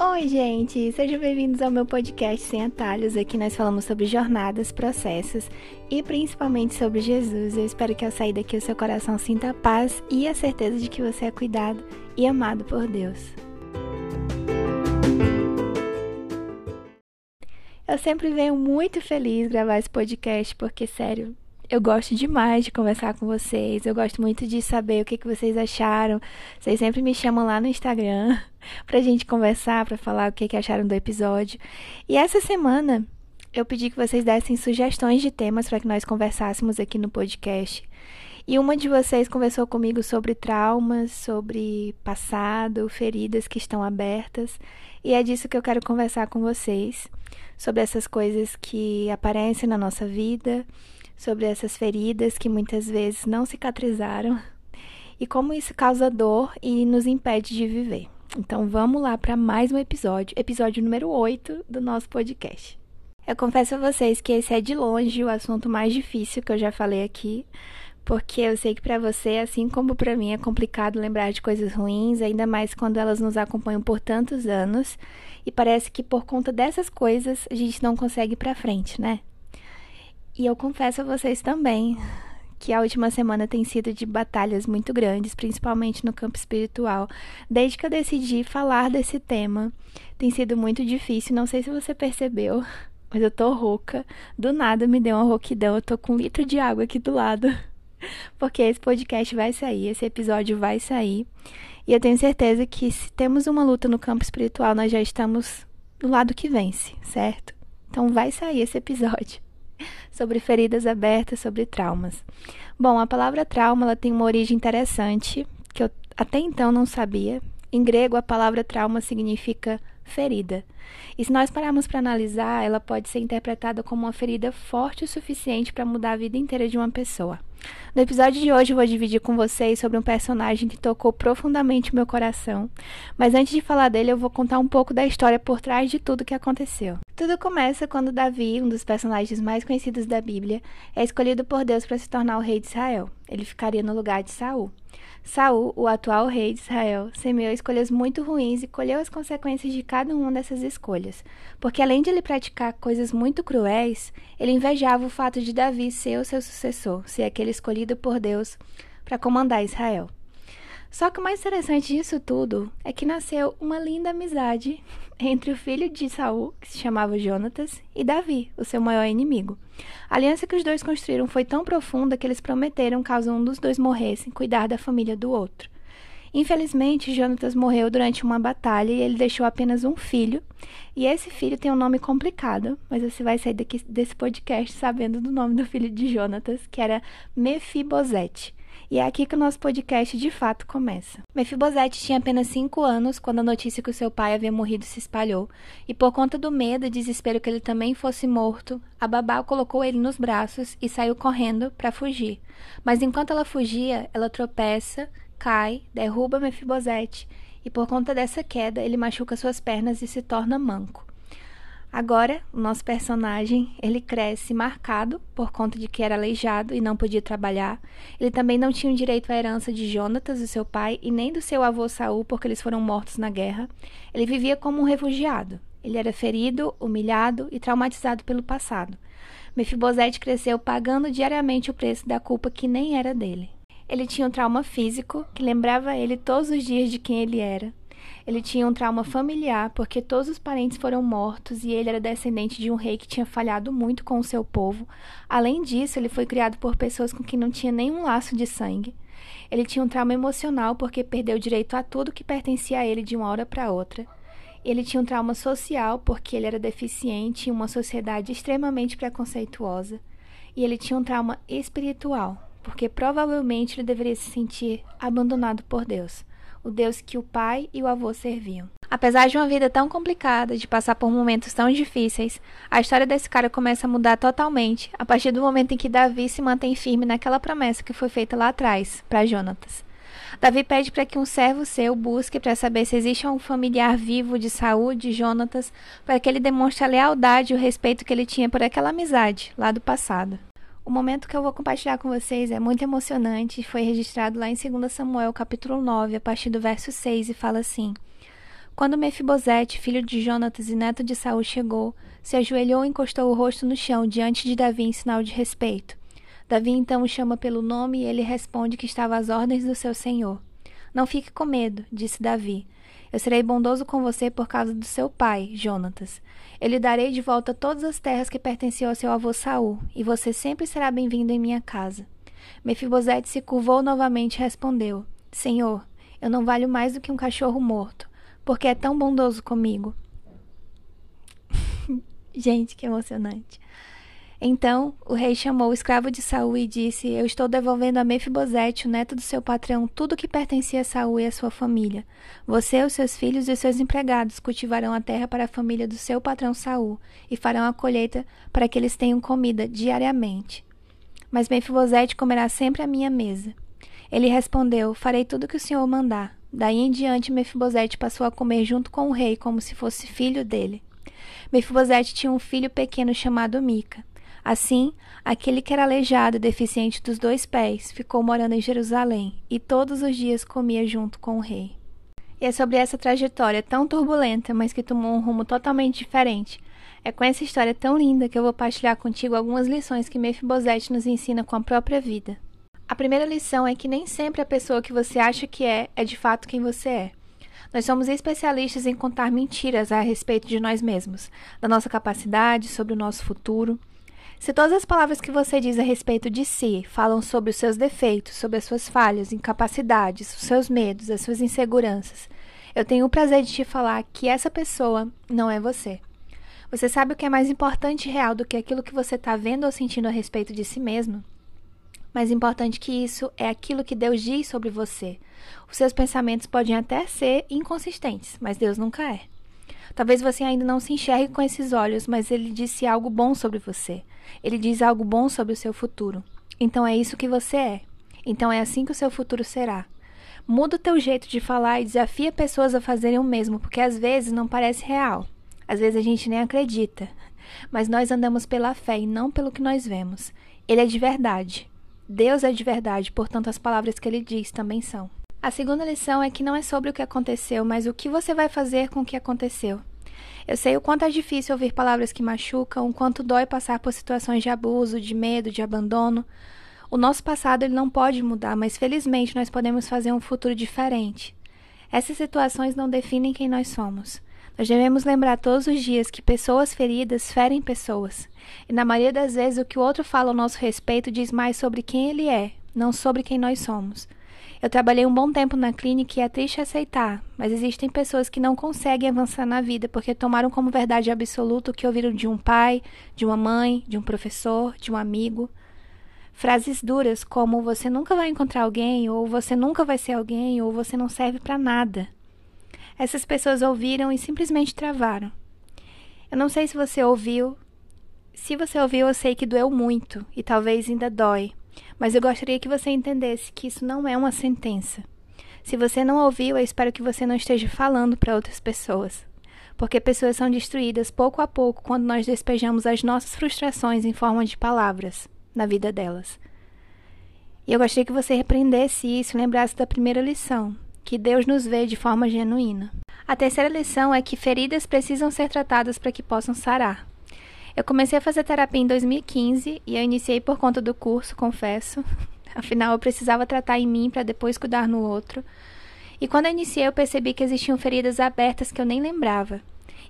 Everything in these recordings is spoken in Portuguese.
Oi, gente! Sejam bem-vindos ao meu podcast Sem Atalhos. Aqui nós falamos sobre jornadas, processos e principalmente sobre Jesus. Eu espero que ao sair daqui o seu coração sinta a paz e a certeza de que você é cuidado e amado por Deus. Eu sempre venho muito feliz gravar esse podcast porque, sério, eu gosto demais de conversar com vocês. Eu gosto muito de saber o que, que vocês acharam. Vocês sempre me chamam lá no Instagram pra gente conversar, pra falar o que, que acharam do episódio. E essa semana eu pedi que vocês dessem sugestões de temas para que nós conversássemos aqui no podcast. E uma de vocês conversou comigo sobre traumas, sobre passado, feridas que estão abertas. E é disso que eu quero conversar com vocês. Sobre essas coisas que aparecem na nossa vida sobre essas feridas que muitas vezes não cicatrizaram e como isso causa dor e nos impede de viver. Então vamos lá para mais um episódio, episódio número 8 do nosso podcast. Eu confesso a vocês que esse é de longe o assunto mais difícil que eu já falei aqui, porque eu sei que para você, assim como para mim, é complicado lembrar de coisas ruins, ainda mais quando elas nos acompanham por tantos anos, e parece que por conta dessas coisas a gente não consegue ir para frente, né? E eu confesso a vocês também que a última semana tem sido de batalhas muito grandes, principalmente no campo espiritual. Desde que eu decidi falar desse tema, tem sido muito difícil. Não sei se você percebeu, mas eu tô rouca. Do nada me deu uma rouquidão. Eu tô com um litro de água aqui do lado. Porque esse podcast vai sair, esse episódio vai sair. E eu tenho certeza que se temos uma luta no campo espiritual, nós já estamos do lado que vence, certo? Então vai sair esse episódio sobre feridas abertas, sobre traumas. Bom, a palavra trauma ela tem uma origem interessante que eu até então não sabia. Em grego, a palavra trauma significa ferida. E se nós pararmos para analisar, ela pode ser interpretada como uma ferida forte o suficiente para mudar a vida inteira de uma pessoa. No episódio de hoje, eu vou dividir com vocês sobre um personagem que tocou profundamente meu coração. Mas antes de falar dele, eu vou contar um pouco da história por trás de tudo que aconteceu. Tudo começa quando Davi, um dos personagens mais conhecidos da Bíblia, é escolhido por Deus para se tornar o rei de Israel. Ele ficaria no lugar de Saul. Saul, o atual rei de Israel, semeou escolhas muito ruins e colheu as consequências de cada uma dessas escolhas, porque além de ele praticar coisas muito cruéis, ele invejava o fato de Davi ser o seu sucessor, ser aquele escolhido por Deus para comandar Israel. Só que o mais interessante disso tudo é que nasceu uma linda amizade entre o filho de Saul, que se chamava Jonatas, e Davi, o seu maior inimigo. A aliança que os dois construíram foi tão profunda que eles prometeram, caso um dos dois morresse, cuidar da família do outro. Infelizmente, Jonatas morreu durante uma batalha e ele deixou apenas um filho. E esse filho tem um nome complicado, mas você vai sair daqui, desse podcast sabendo do nome do filho de Jonatas, que era Mefibosete. E é aqui que o nosso podcast de fato começa. Mefibosete tinha apenas 5 anos quando a notícia que o seu pai havia morrido se espalhou, e por conta do medo e desespero que ele também fosse morto, a babá colocou ele nos braços e saiu correndo para fugir. Mas enquanto ela fugia, ela tropeça, cai, derruba Mefibosete, e por conta dessa queda, ele machuca suas pernas e se torna manco. Agora, o nosso personagem, ele cresce marcado por conta de que era aleijado e não podia trabalhar. Ele também não tinha direito à herança de Jonatas, o seu pai, e nem do seu avô Saul, porque eles foram mortos na guerra. Ele vivia como um refugiado. Ele era ferido, humilhado e traumatizado pelo passado. Mefibosete cresceu pagando diariamente o preço da culpa que nem era dele. Ele tinha um trauma físico que lembrava ele todos os dias de quem ele era. Ele tinha um trauma familiar porque todos os parentes foram mortos e ele era descendente de um rei que tinha falhado muito com o seu povo. Além disso, ele foi criado por pessoas com quem não tinha nenhum laço de sangue. Ele tinha um trauma emocional porque perdeu direito a tudo que pertencia a ele de uma hora para outra. Ele tinha um trauma social porque ele era deficiente em uma sociedade extremamente preconceituosa. E ele tinha um trauma espiritual porque provavelmente ele deveria se sentir abandonado por Deus o Deus que o pai e o avô serviam. Apesar de uma vida tão complicada, de passar por momentos tão difíceis, a história desse cara começa a mudar totalmente a partir do momento em que Davi se mantém firme naquela promessa que foi feita lá atrás para Jonatas. Davi pede para que um servo seu busque para saber se existe um familiar vivo de saúde de Jonatas, para que ele demonstre a lealdade e o respeito que ele tinha por aquela amizade lá do passado. O momento que eu vou compartilhar com vocês é muito emocionante, foi registrado lá em 2 Samuel, capítulo 9, a partir do verso 6, e fala assim: Quando Mefibosete, filho de Jonatas e neto de Saul, chegou, se ajoelhou e encostou o rosto no chão diante de Davi em sinal de respeito. Davi então o chama pelo nome e ele responde que estava às ordens do seu senhor. Não fique com medo, disse Davi. Eu serei bondoso com você por causa do seu pai, Jonatas. Eu lhe darei de volta todas as terras que pertenciam ao seu avô Saul, e você sempre será bem-vindo em minha casa. Mefibosete se curvou novamente e respondeu: Senhor, eu não valho mais do que um cachorro morto, porque é tão bondoso comigo. Gente, que emocionante. Então o rei chamou o escravo de Saul e disse: Eu estou devolvendo a Mefibosete, o neto do seu patrão, tudo que pertencia a Saul e a sua família. Você, os seus filhos e os seus empregados cultivarão a terra para a família do seu patrão Saul e farão a colheita para que eles tenham comida diariamente. Mas Mefibosete comerá sempre à minha mesa. Ele respondeu: Farei tudo o que o senhor mandar. Daí em diante, Mefibosete passou a comer junto com o rei como se fosse filho dele. Mefibosete tinha um filho pequeno chamado Mica. Assim, aquele que era aleijado e deficiente dos dois pés ficou morando em Jerusalém e todos os dias comia junto com o rei. E é sobre essa trajetória tão turbulenta, mas que tomou um rumo totalmente diferente. É com essa história tão linda que eu vou partilhar contigo algumas lições que Mefibosete nos ensina com a própria vida. A primeira lição é que nem sempre a pessoa que você acha que é é de fato quem você é. Nós somos especialistas em contar mentiras a respeito de nós mesmos, da nossa capacidade, sobre o nosso futuro. Se todas as palavras que você diz a respeito de si falam sobre os seus defeitos, sobre as suas falhas, incapacidades, os seus medos, as suas inseguranças, eu tenho o prazer de te falar que essa pessoa não é você. Você sabe o que é mais importante e real do que aquilo que você está vendo ou sentindo a respeito de si mesmo? Mais importante que isso é aquilo que Deus diz sobre você. Os seus pensamentos podem até ser inconsistentes, mas Deus nunca é. Talvez você ainda não se enxergue com esses olhos, mas ele disse algo bom sobre você. Ele diz algo bom sobre o seu futuro. Então é isso que você é. Então é assim que o seu futuro será. Muda o teu jeito de falar e desafia pessoas a fazerem o mesmo, porque às vezes não parece real. Às vezes a gente nem acredita. Mas nós andamos pela fé e não pelo que nós vemos. Ele é de verdade. Deus é de verdade, portanto as palavras que ele diz também são. A segunda lição é que não é sobre o que aconteceu, mas o que você vai fazer com o que aconteceu. Eu sei o quanto é difícil ouvir palavras que machucam, o quanto dói passar por situações de abuso, de medo, de abandono. O nosso passado ele não pode mudar, mas felizmente nós podemos fazer um futuro diferente. Essas situações não definem quem nós somos. Nós devemos lembrar todos os dias que pessoas feridas ferem pessoas. E na maioria das vezes o que o outro fala ao nosso respeito diz mais sobre quem ele é, não sobre quem nós somos. Eu trabalhei um bom tempo na clínica e é triste aceitar, mas existem pessoas que não conseguem avançar na vida porque tomaram como verdade absoluta o que ouviram de um pai, de uma mãe, de um professor, de um amigo. Frases duras como você nunca vai encontrar alguém, ou você nunca vai ser alguém, ou você não serve para nada. Essas pessoas ouviram e simplesmente travaram. Eu não sei se você ouviu. Se você ouviu, eu sei que doeu muito e talvez ainda dói. Mas eu gostaria que você entendesse que isso não é uma sentença. Se você não ouviu, eu espero que você não esteja falando para outras pessoas. Porque pessoas são destruídas pouco a pouco quando nós despejamos as nossas frustrações em forma de palavras na vida delas. E eu gostaria que você repreendesse isso e lembrasse da primeira lição, que Deus nos vê de forma genuína. A terceira lição é que feridas precisam ser tratadas para que possam sarar. Eu comecei a fazer terapia em 2015 e eu iniciei por conta do curso, confesso. Afinal, eu precisava tratar em mim para depois cuidar no outro. E quando eu iniciei, eu percebi que existiam feridas abertas que eu nem lembrava.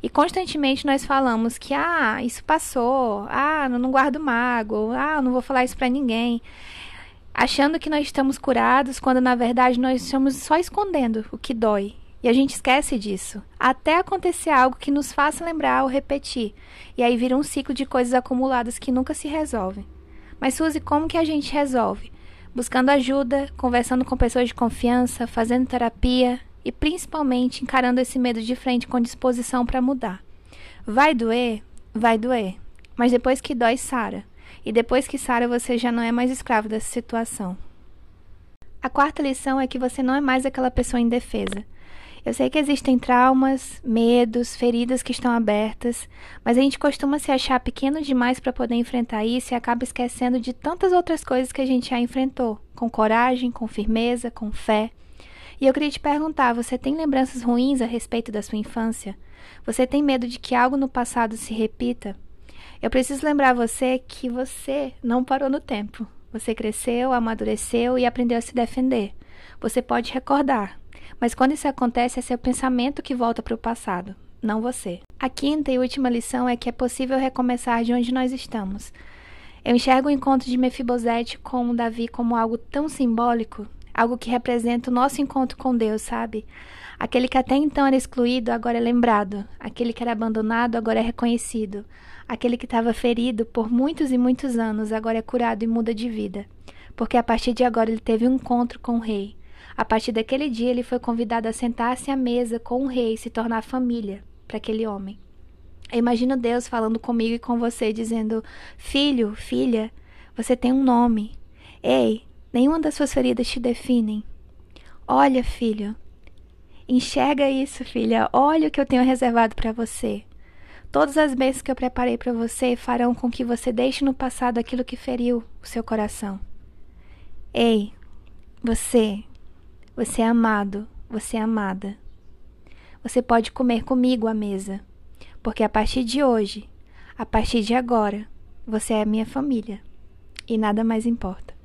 E constantemente nós falamos que, ah, isso passou, ah, não guardo mágoa, ah, não vou falar isso para ninguém. Achando que nós estamos curados, quando na verdade nós estamos só escondendo o que dói e a gente esquece disso, até acontecer algo que nos faça lembrar ou repetir, e aí vira um ciclo de coisas acumuladas que nunca se resolvem. Mas Suzy, como que a gente resolve? Buscando ajuda, conversando com pessoas de confiança, fazendo terapia e principalmente encarando esse medo de frente com disposição para mudar. Vai doer? Vai doer. Mas depois que dói, sara. E depois que sara, você já não é mais escravo dessa situação. A quarta lição é que você não é mais aquela pessoa indefesa. Eu sei que existem traumas, medos, feridas que estão abertas, mas a gente costuma se achar pequeno demais para poder enfrentar isso e acaba esquecendo de tantas outras coisas que a gente já enfrentou, com coragem, com firmeza, com fé. E eu queria te perguntar: você tem lembranças ruins a respeito da sua infância? Você tem medo de que algo no passado se repita? Eu preciso lembrar você que você não parou no tempo. Você cresceu, amadureceu e aprendeu a se defender. Você pode recordar, mas quando isso acontece, é seu pensamento que volta para o passado, não você. A quinta e última lição é que é possível recomeçar de onde nós estamos. Eu enxergo o encontro de Mefibosete com Davi como algo tão simbólico, algo que representa o nosso encontro com Deus, sabe? Aquele que até então era excluído, agora é lembrado. Aquele que era abandonado, agora é reconhecido. Aquele que estava ferido por muitos e muitos anos, agora é curado e muda de vida. Porque a partir de agora ele teve um encontro com o rei. A partir daquele dia, ele foi convidado a sentar-se à mesa com o rei e se tornar família para aquele homem. Eu imagino Deus falando comigo e com você, dizendo: Filho, filha, você tem um nome. Ei, nenhuma das suas feridas te definem. Olha, filho, enxerga isso, filha. Olha o que eu tenho reservado para você. Todas as bênçãos que eu preparei para você farão com que você deixe no passado aquilo que feriu o seu coração. Ei, você, você é amado, você é amada. Você pode comer comigo à mesa, porque a partir de hoje, a partir de agora, você é minha família e nada mais importa.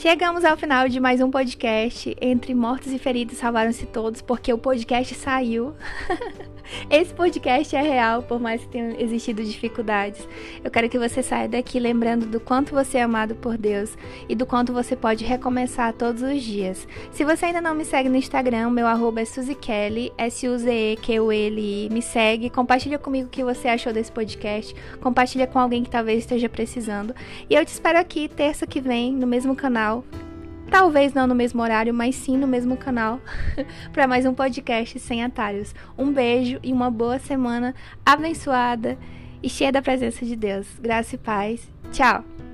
Chegamos ao final de mais um podcast. Entre mortos e feridos salvaram-se todos, porque o podcast saiu. Esse podcast é real, por mais que tenham existido dificuldades. Eu quero que você saia daqui lembrando do quanto você é amado por Deus e do quanto você pode recomeçar todos os dias. Se você ainda não me segue no Instagram, meu arroba é SuzyKelly, S-U-Z-E-Q-U-L-I. Me segue, compartilha comigo o que você achou desse podcast, compartilha com alguém que talvez esteja precisando. E eu te espero aqui terça que vem, no mesmo Talvez não no mesmo horário, mas sim no mesmo canal, para mais um podcast sem atalhos. Um beijo e uma boa semana abençoada e cheia da presença de Deus. Graça e paz. Tchau!